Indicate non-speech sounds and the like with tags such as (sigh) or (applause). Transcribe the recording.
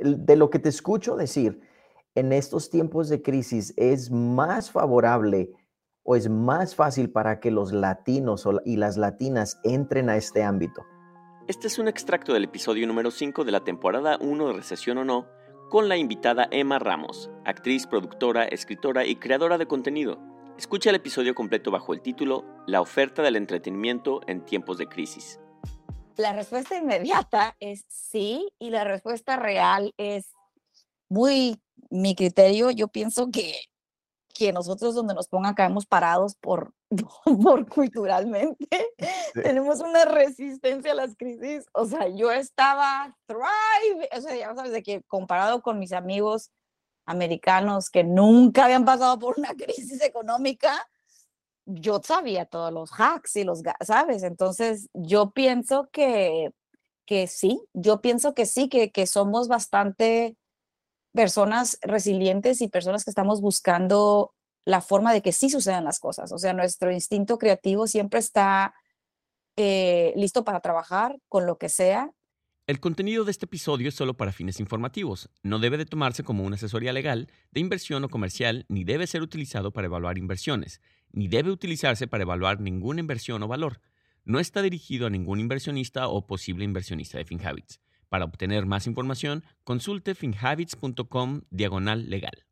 de lo que te escucho decir, en estos tiempos de crisis es más favorable o es más fácil para que los latinos y las latinas entren a este ámbito? Este es un extracto del episodio número 5 de la temporada 1 de Recesión o No, con la invitada Emma Ramos, actriz, productora, escritora y creadora de contenido. Escucha el episodio completo bajo el título La oferta del entretenimiento en tiempos de crisis. La respuesta inmediata es sí y la respuesta real es muy mi criterio. Yo pienso que, que nosotros donde nos pongan caemos parados por, (laughs) por culturalmente. Tenemos una resistencia a las crisis. O sea, yo estaba thrive, o sea, ya sabes, de que comparado con mis amigos americanos que nunca habían pasado por una (laughs) crisis económica, yo sabía todos los hacks y los, ¿sabes? Entonces, yo pienso que, que sí, yo pienso que sí, que, que somos bastante personas resilientes y personas que estamos buscando la forma de que sí sucedan las cosas. O sea, nuestro instinto creativo siempre está eh, listo para trabajar con lo que sea el contenido de este episodio es solo para fines informativos. No debe de tomarse como una asesoría legal, de inversión o comercial, ni debe ser utilizado para evaluar inversiones, ni debe utilizarse para evaluar ninguna inversión o valor. No está dirigido a ningún inversionista o posible inversionista de FinHabits. Para obtener más información, consulte finhabits.com diagonal legal.